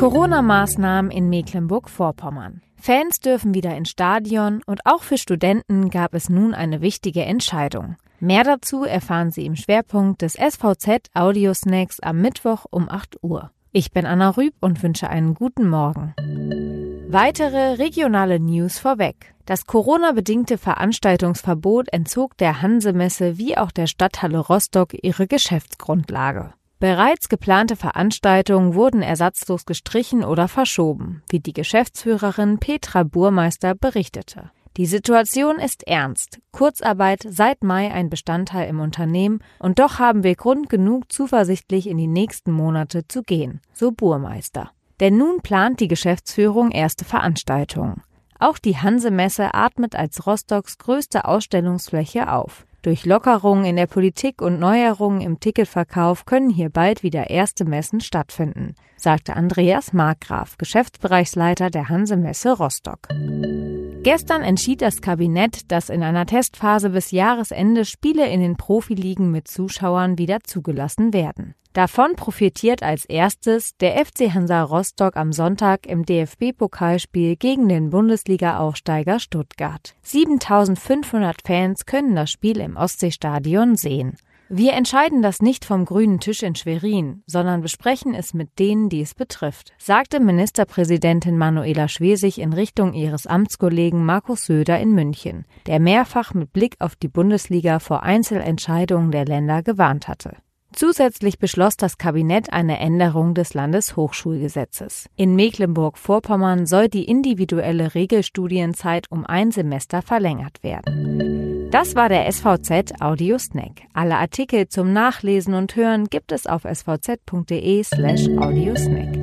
Corona-Maßnahmen in Mecklenburg-Vorpommern. Fans dürfen wieder ins Stadion und auch für Studenten gab es nun eine wichtige Entscheidung. Mehr dazu erfahren Sie im Schwerpunkt des SVZ Audio Snacks am Mittwoch um 8 Uhr. Ich bin Anna Rüb und wünsche einen guten Morgen. Weitere regionale News vorweg. Das Corona-bedingte Veranstaltungsverbot entzog der Hansemesse wie auch der Stadthalle Rostock ihre Geschäftsgrundlage. Bereits geplante Veranstaltungen wurden ersatzlos gestrichen oder verschoben, wie die Geschäftsführerin Petra Burmeister berichtete. Die Situation ist ernst. Kurzarbeit seit Mai ein Bestandteil im Unternehmen und doch haben wir Grund genug, zuversichtlich in die nächsten Monate zu gehen, so Burmeister. Denn nun plant die Geschäftsführung erste Veranstaltungen. Auch die Hansemesse atmet als Rostocks größte Ausstellungsfläche auf. Durch Lockerungen in der Politik und Neuerungen im Ticketverkauf können hier bald wieder erste Messen stattfinden, sagte Andreas Markgraf, Geschäftsbereichsleiter der Hansemesse Rostock. Gestern entschied das Kabinett, dass in einer Testphase bis Jahresende Spiele in den Profiligen mit Zuschauern wieder zugelassen werden. Davon profitiert als erstes der FC Hansa Rostock am Sonntag im DFB-Pokalspiel gegen den Bundesliga-Aufsteiger Stuttgart. 7500 Fans können das Spiel im Ostseestadion sehen. Wir entscheiden das nicht vom grünen Tisch in Schwerin, sondern besprechen es mit denen, die es betrifft, sagte Ministerpräsidentin Manuela Schwesig in Richtung ihres Amtskollegen Markus Söder in München, der mehrfach mit Blick auf die Bundesliga vor Einzelentscheidungen der Länder gewarnt hatte. Zusätzlich beschloss das Kabinett eine Änderung des Landeshochschulgesetzes. In Mecklenburg-Vorpommern soll die individuelle Regelstudienzeit um ein Semester verlängert werden. Das war der SVZ Audio Snack. Alle Artikel zum Nachlesen und Hören gibt es auf svz.de slash audiosnack.